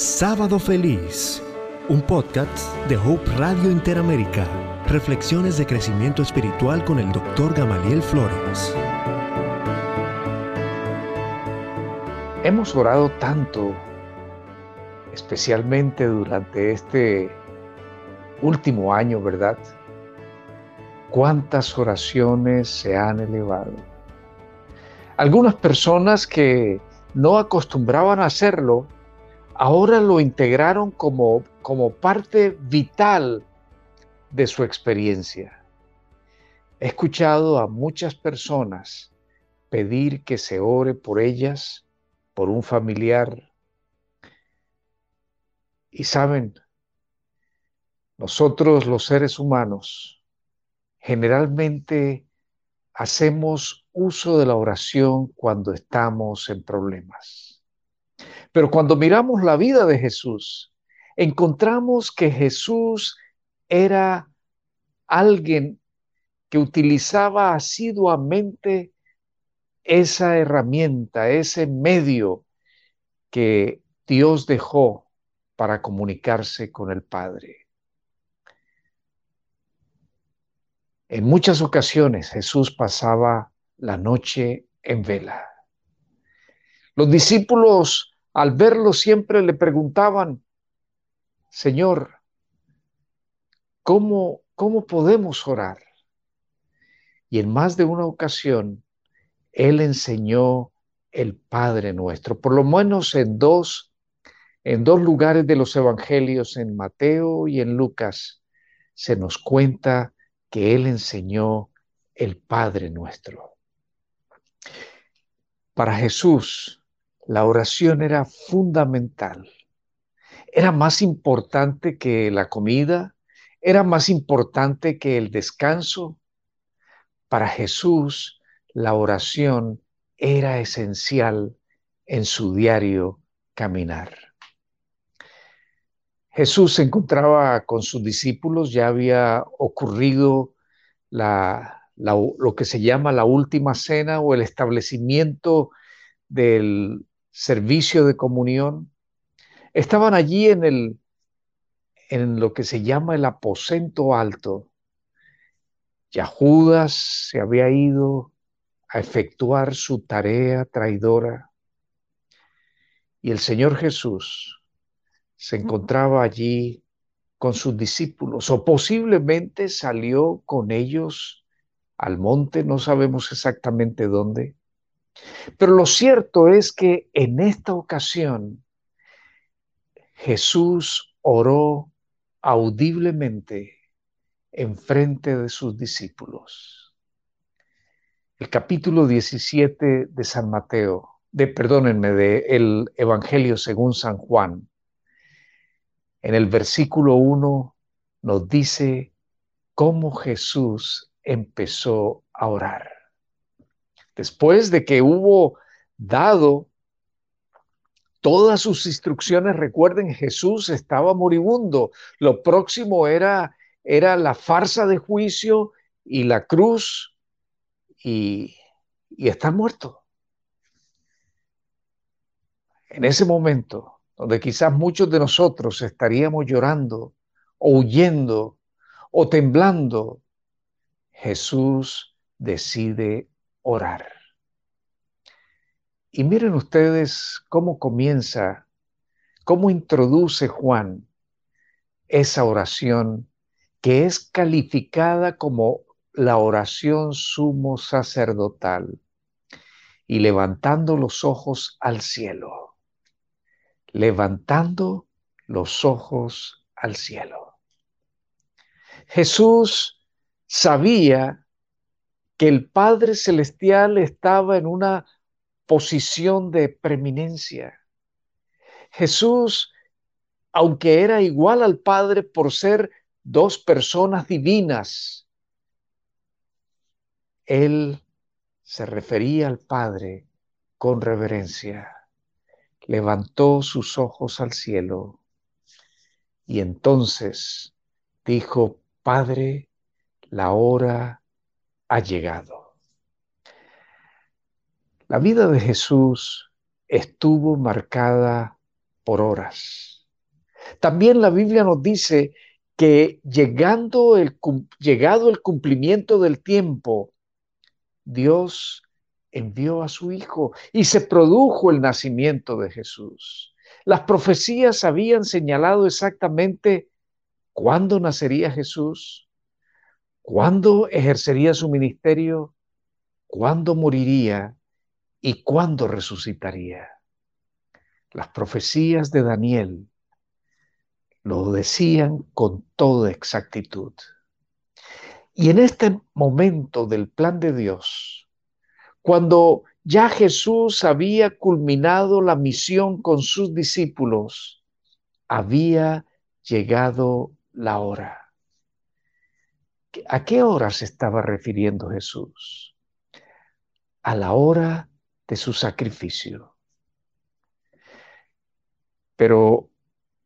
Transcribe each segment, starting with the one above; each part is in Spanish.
Sábado Feliz, un podcast de Hope Radio Interamérica. Reflexiones de crecimiento espiritual con el Dr. Gamaliel Flores. Hemos orado tanto, especialmente durante este último año, ¿verdad? ¿Cuántas oraciones se han elevado? Algunas personas que no acostumbraban a hacerlo, ahora lo integraron como, como parte vital de su experiencia. He escuchado a muchas personas pedir que se ore por ellas, por un familiar. Y saben, nosotros los seres humanos generalmente hacemos uso de la oración cuando estamos en problemas. Pero cuando miramos la vida de Jesús, encontramos que Jesús era alguien que utilizaba asiduamente esa herramienta, ese medio que Dios dejó para comunicarse con el Padre. En muchas ocasiones Jesús pasaba la noche en vela. Los discípulos al verlo siempre le preguntaban, Señor, ¿cómo, cómo podemos orar? Y en más de una ocasión, Él enseñó el Padre nuestro, por lo menos en dos, en dos lugares de los evangelios, en Mateo y en Lucas, se nos cuenta que Él enseñó el Padre nuestro. Para Jesús, la oración era fundamental. Era más importante que la comida, era más importante que el descanso. Para Jesús, la oración era esencial en su diario caminar. Jesús se encontraba con sus discípulos, ya había ocurrido lo que se llama la última cena o el establecimiento del servicio de comunión, estaban allí en, el, en lo que se llama el aposento alto. Ya Judas se había ido a efectuar su tarea traidora y el Señor Jesús se encontraba allí con sus discípulos o posiblemente salió con ellos al monte, no sabemos exactamente dónde. Pero lo cierto es que en esta ocasión Jesús oró audiblemente en frente de sus discípulos. El capítulo 17 de San Mateo, de perdónenme, de el Evangelio según San Juan. En el versículo 1 nos dice cómo Jesús empezó a orar después de que hubo dado todas sus instrucciones, recuerden, Jesús estaba moribundo. Lo próximo era, era la farsa de juicio y la cruz y, estar muerto. En ese momento, donde quizás muchos de nosotros estaríamos llorando o huyendo o temblando, Jesús decide orar. Y miren ustedes cómo comienza, cómo introduce Juan esa oración que es calificada como la oración sumo sacerdotal y levantando los ojos al cielo, levantando los ojos al cielo. Jesús sabía que el Padre Celestial estaba en una posición de preeminencia. Jesús, aunque era igual al Padre por ser dos personas divinas, él se refería al Padre con reverencia, levantó sus ojos al cielo y entonces dijo, Padre, la hora ha llegado. La vida de Jesús estuvo marcada por horas. También la Biblia nos dice que llegando el, llegado el cumplimiento del tiempo, Dios envió a su Hijo y se produjo el nacimiento de Jesús. Las profecías habían señalado exactamente cuándo nacería Jesús, cuándo ejercería su ministerio, cuándo moriría y cuándo resucitaría. Las profecías de Daniel lo decían con toda exactitud. Y en este momento del plan de Dios, cuando ya Jesús había culminado la misión con sus discípulos, había llegado la hora. ¿A qué hora se estaba refiriendo Jesús? A la hora de su sacrificio. Pero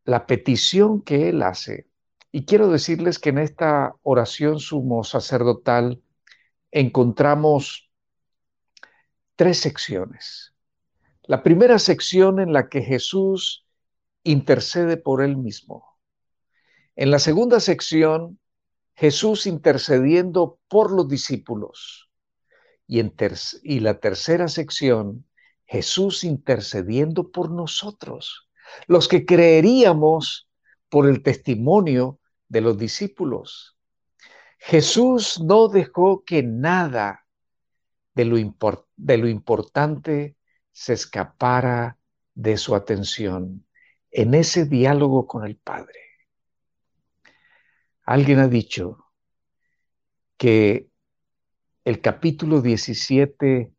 la petición que él hace, y quiero decirles que en esta oración sumo sacerdotal encontramos tres secciones. La primera sección en la que Jesús intercede por él mismo. En la segunda sección, Jesús intercediendo por los discípulos. Y, en y la tercera sección, Jesús intercediendo por nosotros, los que creeríamos por el testimonio de los discípulos. Jesús no dejó que nada de lo, de lo importante se escapara de su atención en ese diálogo con el Padre. Alguien ha dicho que el capítulo 17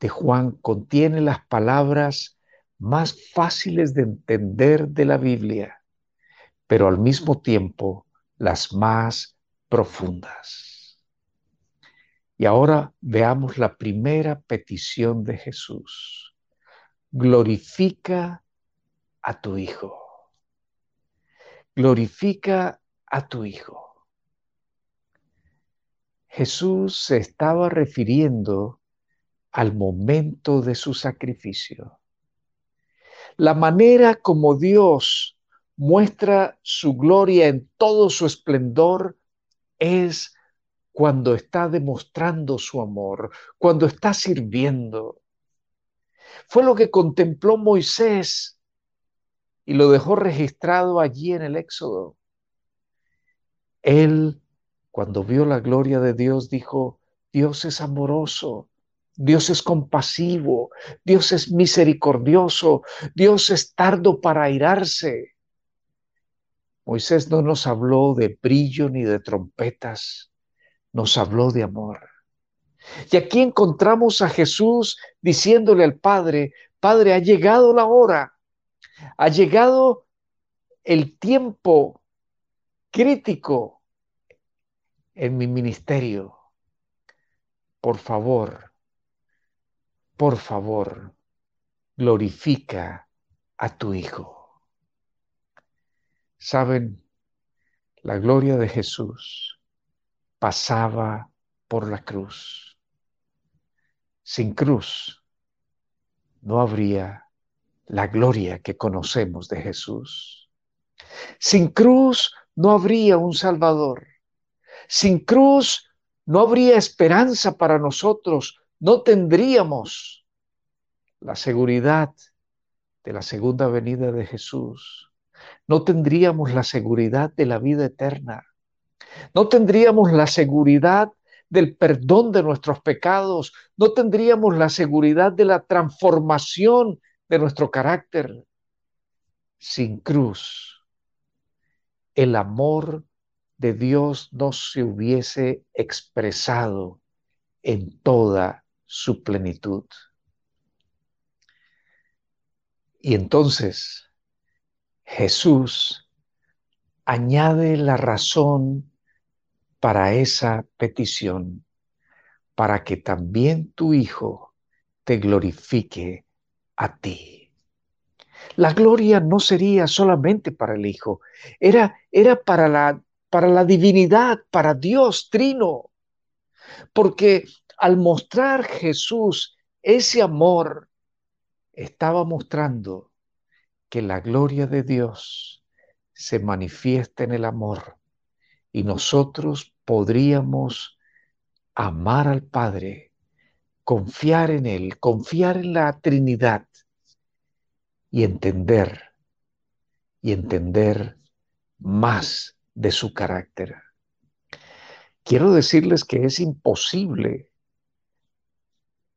de Juan contiene las palabras más fáciles de entender de la Biblia, pero al mismo tiempo las más profundas. Y ahora veamos la primera petición de Jesús. Glorifica a tu Hijo. Glorifica a tu Hijo. Jesús se estaba refiriendo al momento de su sacrificio. La manera como Dios muestra su gloria en todo su esplendor es cuando está demostrando su amor, cuando está sirviendo. Fue lo que contempló Moisés y lo dejó registrado allí en el Éxodo. Él, cuando vio la gloria de Dios, dijo, Dios es amoroso, Dios es compasivo, Dios es misericordioso, Dios es tardo para airarse. Moisés no nos habló de brillo ni de trompetas, nos habló de amor. Y aquí encontramos a Jesús diciéndole al Padre, Padre, ha llegado la hora, ha llegado el tiempo crítico en mi ministerio. Por favor, por favor, glorifica a tu Hijo. Saben, la gloria de Jesús pasaba por la cruz. Sin cruz no habría la gloria que conocemos de Jesús. Sin cruz no habría un Salvador. Sin cruz no habría esperanza para nosotros, no tendríamos la seguridad de la segunda venida de Jesús, no tendríamos la seguridad de la vida eterna, no tendríamos la seguridad del perdón de nuestros pecados, no tendríamos la seguridad de la transformación de nuestro carácter. Sin cruz, el amor de Dios no se hubiese expresado en toda su plenitud. Y entonces Jesús añade la razón para esa petición, para que también tu Hijo te glorifique a ti. La gloria no sería solamente para el Hijo, era, era para la para la divinidad, para Dios trino. Porque al mostrar Jesús ese amor, estaba mostrando que la gloria de Dios se manifiesta en el amor y nosotros podríamos amar al Padre, confiar en Él, confiar en la Trinidad y entender, y entender más de su carácter. Quiero decirles que es imposible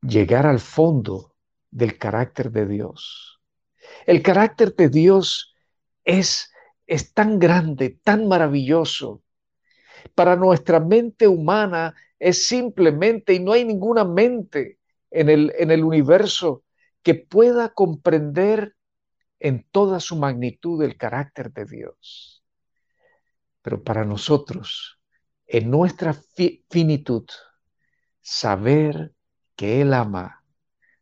llegar al fondo del carácter de Dios. El carácter de Dios es, es tan grande, tan maravilloso. Para nuestra mente humana es simplemente, y no hay ninguna mente en el, en el universo que pueda comprender en toda su magnitud el carácter de Dios. Pero para nosotros, en nuestra finitud, saber que Él ama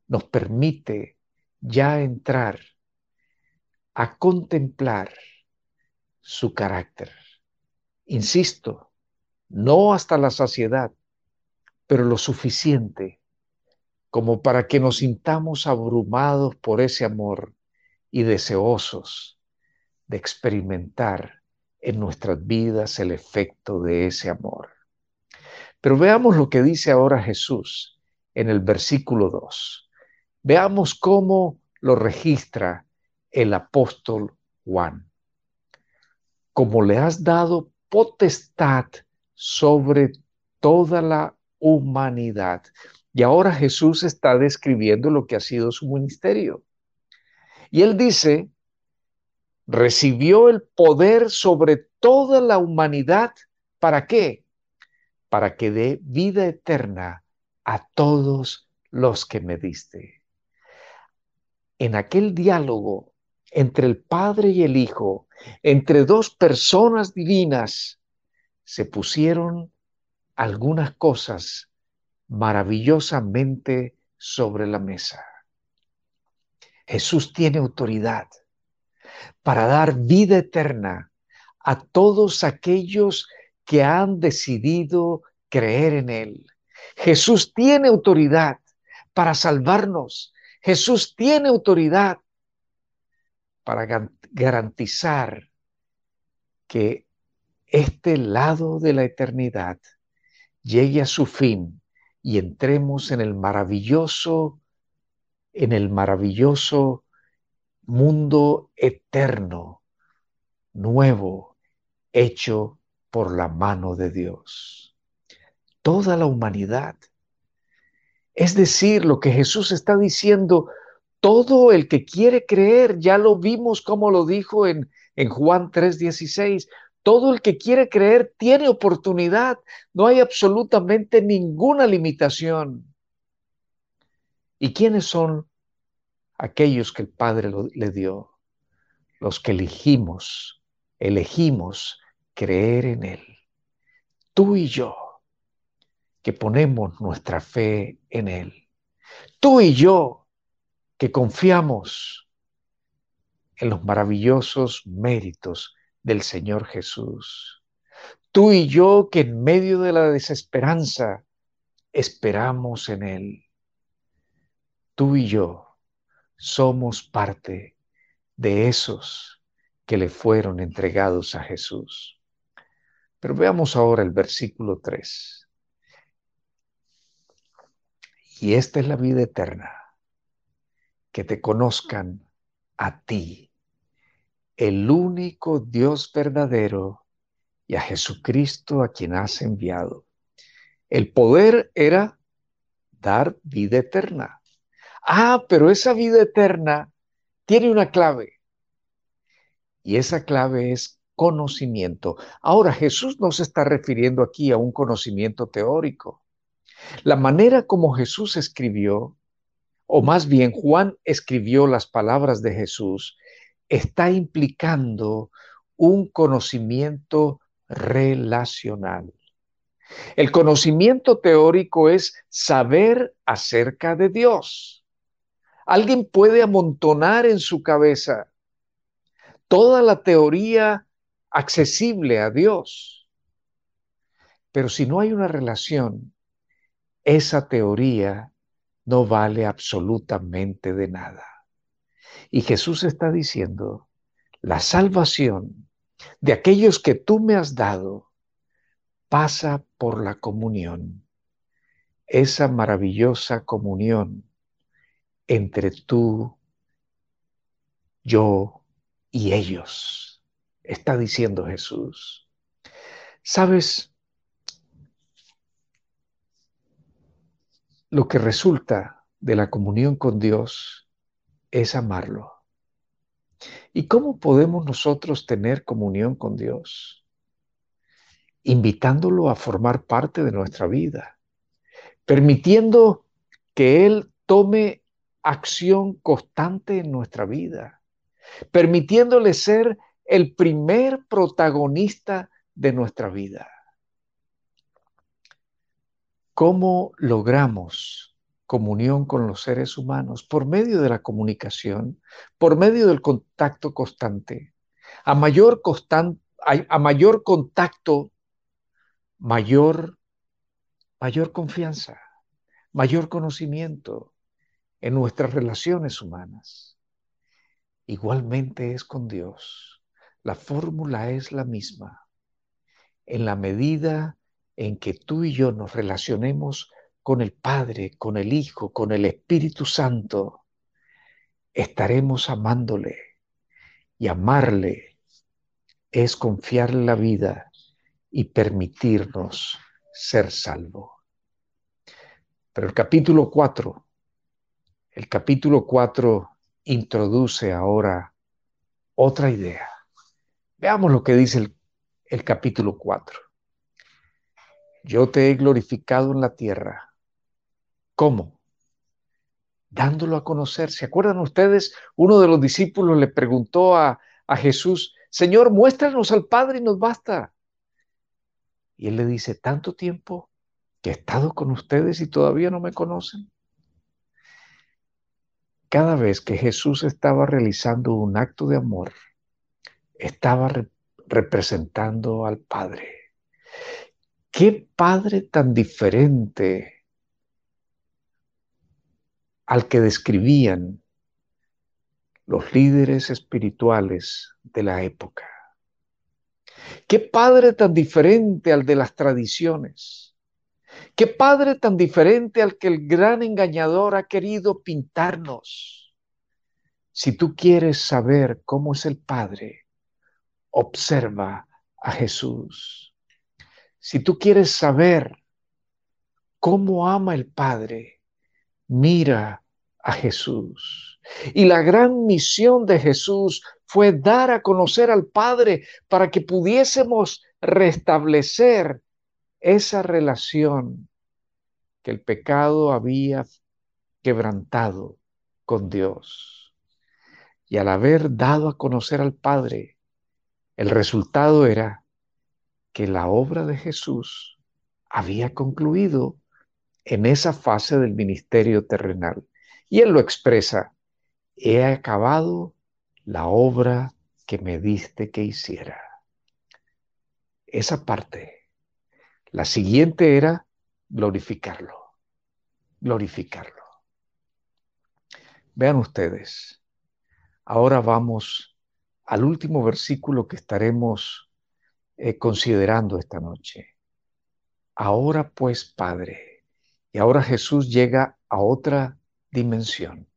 nos permite ya entrar a contemplar su carácter. Insisto, no hasta la saciedad, pero lo suficiente como para que nos sintamos abrumados por ese amor y deseosos de experimentar en nuestras vidas el efecto de ese amor. Pero veamos lo que dice ahora Jesús en el versículo 2. Veamos cómo lo registra el apóstol Juan. Como le has dado potestad sobre toda la humanidad. Y ahora Jesús está describiendo lo que ha sido su ministerio. Y él dice, recibió el poder sobre toda la humanidad. ¿Para qué? Para que dé vida eterna a todos los que me diste. En aquel diálogo entre el Padre y el Hijo, entre dos personas divinas, se pusieron algunas cosas maravillosamente sobre la mesa. Jesús tiene autoridad para dar vida eterna a todos aquellos que han decidido creer en Él. Jesús tiene autoridad para salvarnos. Jesús tiene autoridad para garantizar que este lado de la eternidad llegue a su fin y entremos en el maravilloso, en el maravilloso mundo eterno, nuevo, hecho por la mano de Dios. Toda la humanidad. Es decir, lo que Jesús está diciendo, todo el que quiere creer, ya lo vimos como lo dijo en, en Juan 3:16, todo el que quiere creer tiene oportunidad, no hay absolutamente ninguna limitación. ¿Y quiénes son aquellos que el Padre le dio? Los que elegimos, elegimos creer en Él. Tú y yo, que ponemos nuestra fe en Él. Tú y yo, que confiamos en los maravillosos méritos del Señor Jesús. Tú y yo que en medio de la desesperanza esperamos en Él. Tú y yo somos parte de esos que le fueron entregados a Jesús. Pero veamos ahora el versículo 3. Y esta es la vida eterna que te conozcan a ti, el único Dios verdadero, y a Jesucristo a quien has enviado. El poder era dar vida eterna. Ah, pero esa vida eterna tiene una clave. Y esa clave es conocimiento. Ahora, Jesús no se está refiriendo aquí a un conocimiento teórico. La manera como Jesús escribió o más bien Juan escribió las palabras de Jesús, está implicando un conocimiento relacional. El conocimiento teórico es saber acerca de Dios. Alguien puede amontonar en su cabeza toda la teoría accesible a Dios. Pero si no hay una relación, esa teoría no vale absolutamente de nada. Y Jesús está diciendo, la salvación de aquellos que tú me has dado pasa por la comunión, esa maravillosa comunión entre tú, yo y ellos, está diciendo Jesús. ¿Sabes? Lo que resulta de la comunión con Dios es amarlo. ¿Y cómo podemos nosotros tener comunión con Dios? Invitándolo a formar parte de nuestra vida, permitiendo que Él tome acción constante en nuestra vida, permitiéndole ser el primer protagonista de nuestra vida. ¿Cómo logramos comunión con los seres humanos? Por medio de la comunicación, por medio del contacto constante. A mayor, a mayor contacto, mayor, mayor confianza, mayor conocimiento en nuestras relaciones humanas. Igualmente es con Dios. La fórmula es la misma. En la medida en que tú y yo nos relacionemos con el Padre, con el Hijo, con el Espíritu Santo, estaremos amándole. Y amarle es confiarle la vida y permitirnos ser salvo. Pero el capítulo 4, el capítulo 4 introduce ahora otra idea. Veamos lo que dice el, capítulo 4. Yo te he glorificado en la tierra. ¿Cómo? Dándolo a conocer. ¿Se acuerdan ustedes? Uno de los discípulos le preguntó a, a Jesús, Señor, muéstranos al Padre y nos basta. Y él le dice, tanto tiempo que he estado con ustedes y todavía no me conocen. Cada vez que Jesús estaba realizando un acto de amor, estaba representando al Padre. Qué padre tan diferente al que describían los líderes espirituales de la época. Qué padre tan diferente al de las tradiciones. Qué padre tan diferente al que el gran engañador ha querido pintarnos. Si tú quieres saber cómo es el Padre, observa a Jesús. Si tú quieres saber cómo ama el Padre, mira a Jesús. Y la gran misión de Jesús fue dar a conocer al Padre para que pudiésemos restablecer esa relación que el pecado había quebrantado con Dios. Y al haber dado a conocer al Padre, el resultado era que la obra de Jesús había concluido en esa fase del ministerio terrenal. Y él lo expresa, he acabado la obra que me diste que hiciera. Esa parte. La siguiente era glorificarlo, glorificarlo. Vean ustedes, ahora vamos al último versículo que estaremos eh, considerando esta noche. Ahora pues, Padre, y ahora Jesús llega a otra dimensión.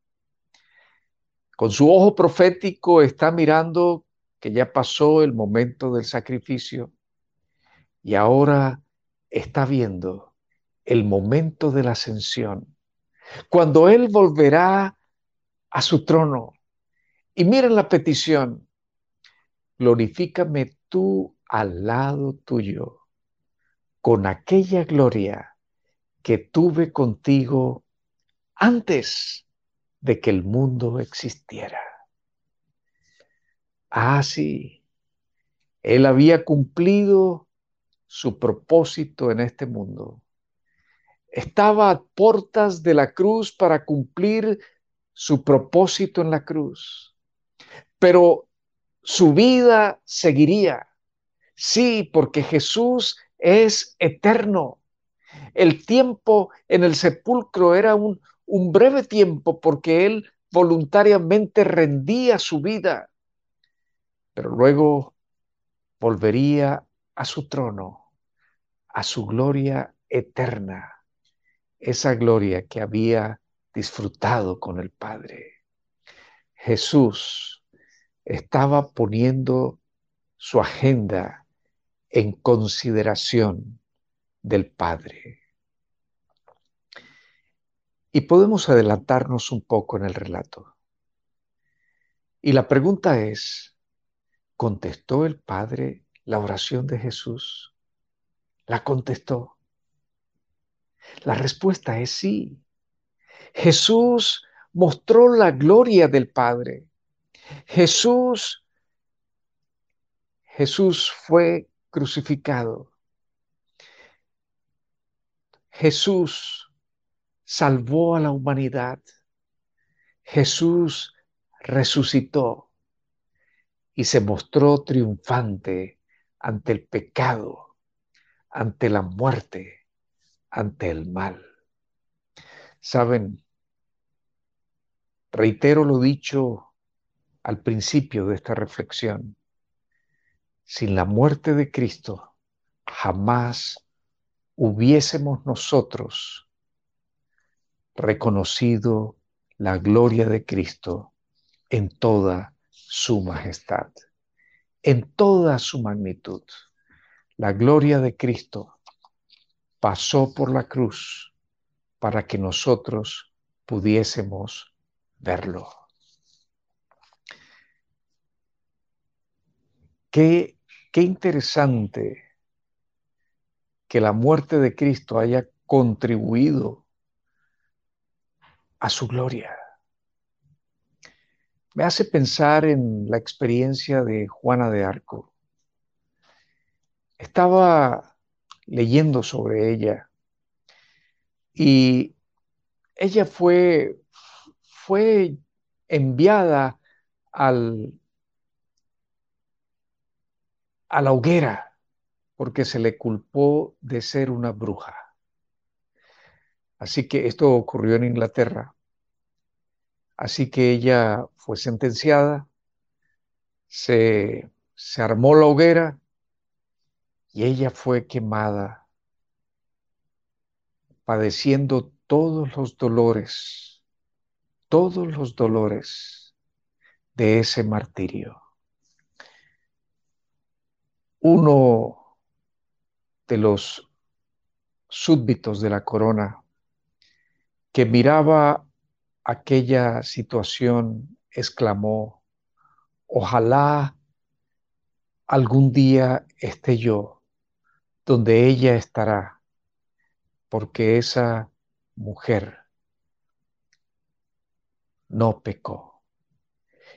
Con su ojo profético está mirando que ya pasó el momento del sacrificio y ahora está viendo el momento de la ascensión, cuando Él volverá a su trono. Y miren la petición, glorifícame tú al lado tuyo con aquella gloria que tuve contigo antes de que el mundo existiera. Ah, sí, Él había cumplido su propósito en este mundo. Estaba a puertas de la cruz para cumplir su propósito en la cruz. Pero su vida seguiría Sí, porque Jesús es eterno. El tiempo en el sepulcro era un, un breve tiempo porque Él voluntariamente rendía su vida, pero luego volvería a su trono, a su gloria eterna, esa gloria que había disfrutado con el Padre. Jesús estaba poniendo su agenda en consideración del Padre. Y podemos adelantarnos un poco en el relato. Y la pregunta es, ¿contestó el Padre la oración de Jesús? ¿La contestó? La respuesta es sí. Jesús mostró la gloria del Padre. Jesús, Jesús fue crucificado. Jesús salvó a la humanidad. Jesús resucitó y se mostró triunfante ante el pecado, ante la muerte, ante el mal. Saben, reitero lo dicho al principio de esta reflexión, sin la muerte de Cristo jamás hubiésemos nosotros reconocido la gloria de Cristo en toda su majestad, en toda su magnitud. La gloria de Cristo pasó por la cruz para que nosotros pudiésemos verlo. Qué, qué interesante que la muerte de Cristo haya contribuido a su gloria. Me hace pensar en la experiencia de Juana de Arco. Estaba leyendo sobre ella y ella fue, fue enviada al, a la hoguera porque se le culpó de ser una bruja. Así que esto ocurrió en Inglaterra. Así que ella fue sentenciada, se, se armó la hoguera y ella fue quemada, padeciendo todos los dolores, todos los dolores de ese martirio. Uno de los súbditos de la corona que miraba aquella situación, exclamó, ojalá algún día esté yo donde ella estará, porque esa mujer no pecó.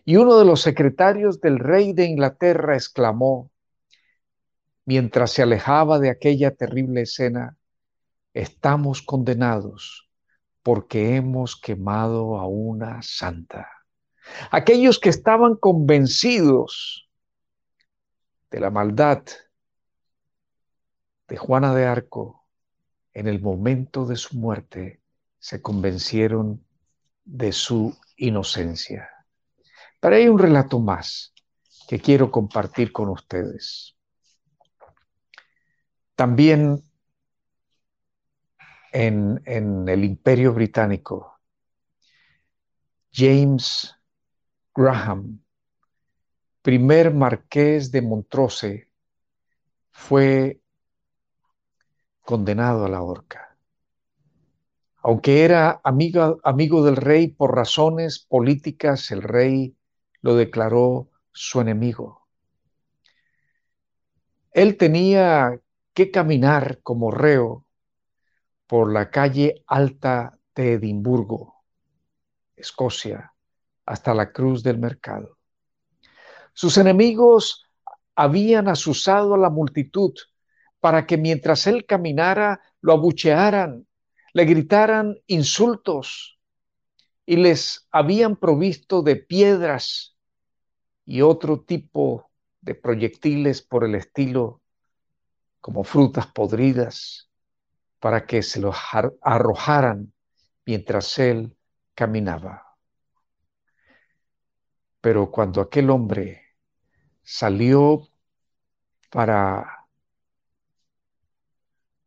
Y uno de los secretarios del rey de Inglaterra exclamó, mientras se alejaba de aquella terrible escena, estamos condenados porque hemos quemado a una santa. Aquellos que estaban convencidos de la maldad de Juana de Arco en el momento de su muerte se convencieron de su inocencia. Pero hay un relato más que quiero compartir con ustedes. También en, el imperio británico. James Graham, primer marqués de Montrose, fue condenado a la horca. Aunque era amigo, amigo del rey por razones políticas, el rey lo declaró su enemigo. Él tenía que caminar como reo por la calle alta de Edimburgo, Escocia, hasta la cruz del mercado. Sus enemigos habían asusado a la multitud para que mientras él caminara lo abuchearan, le gritaran insultos y les habían provisto de piedras y otro tipo de proyectiles por el estilo, como frutas podridas, para que se los arrojaran mientras él caminaba. Pero cuando aquel hombre salió para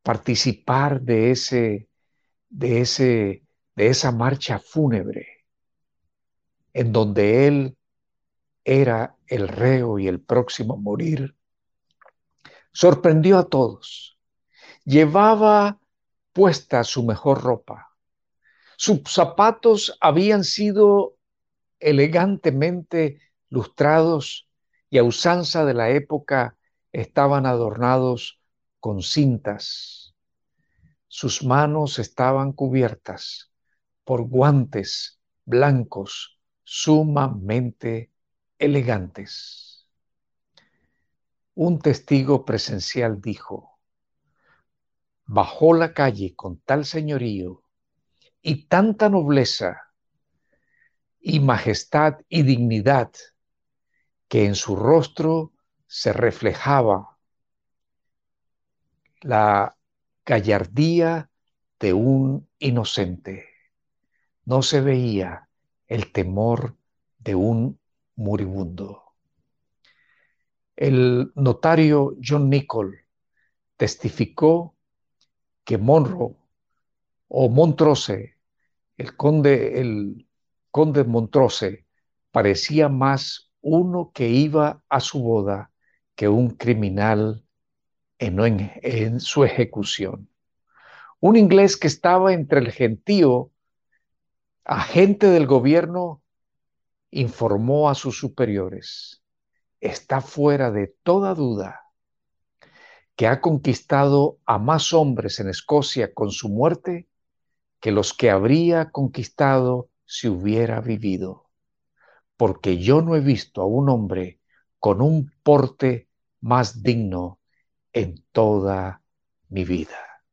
participar de ese, de ese, de esa marcha fúnebre, en donde él era el reo y el próximo a morir, sorprendió a todos. Llevaba puesta su mejor ropa. Sus zapatos habían sido elegantemente lustrados y a usanza de la época estaban adornados con cintas. Sus manos estaban cubiertas por guantes blancos sumamente elegantes. Un testigo presencial dijo, bajó la calle con tal señorío y tanta nobleza y majestad y dignidad que en su rostro se reflejaba la gallardía de un inocente. No se veía el temor de un moribundo. El notario John Nicol testificó que Monroe o Montrose, el conde, el conde Montrose, parecía más uno que iba a su boda que un criminal en, su ejecución. Un inglés que estaba entre el gentío, agente del gobierno, informó a sus superiores, está fuera de toda duda que ha conquistado a más hombres en Escocia con su muerte que los que habría conquistado si hubiera vivido porque yo no he visto a un hombre con un porte más digno en toda mi vida.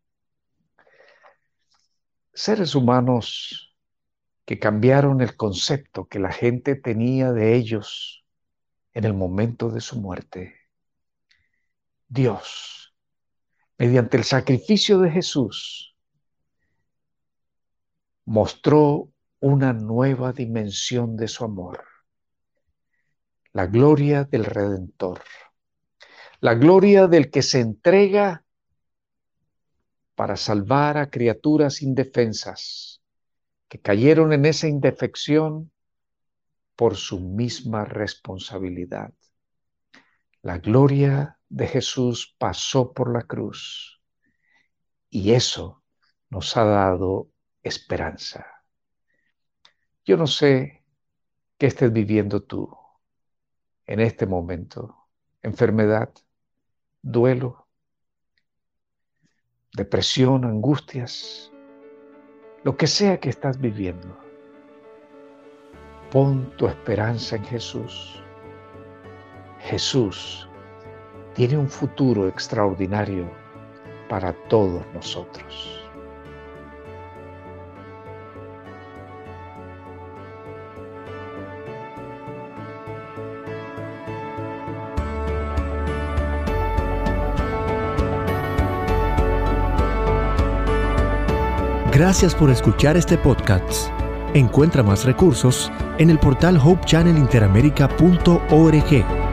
Seres humanos que cambiaron el concepto que la gente tenía de ellos en el momento de su muerte. Dios, mediante el sacrificio de Jesús, mostró una nueva dimensión de su amor la gloria del Redentor, la gloria del que se entrega para salvar a criaturas indefensas que cayeron en esa indefección por su misma responsabilidad. La gloria de Jesús pasó por la cruz y eso nos ha dado esperanza. Yo no sé qué estés viviendo tú en este momento. Enfermedad, duelo, depresión, angustias, lo que sea que estás viviendo. Pon tu esperanza en Jesús. Jesús tiene un futuro extraordinario para todos nosotros. Gracias por escuchar este podcast. Encuentra más recursos en el portal hopechannelinteramerica.org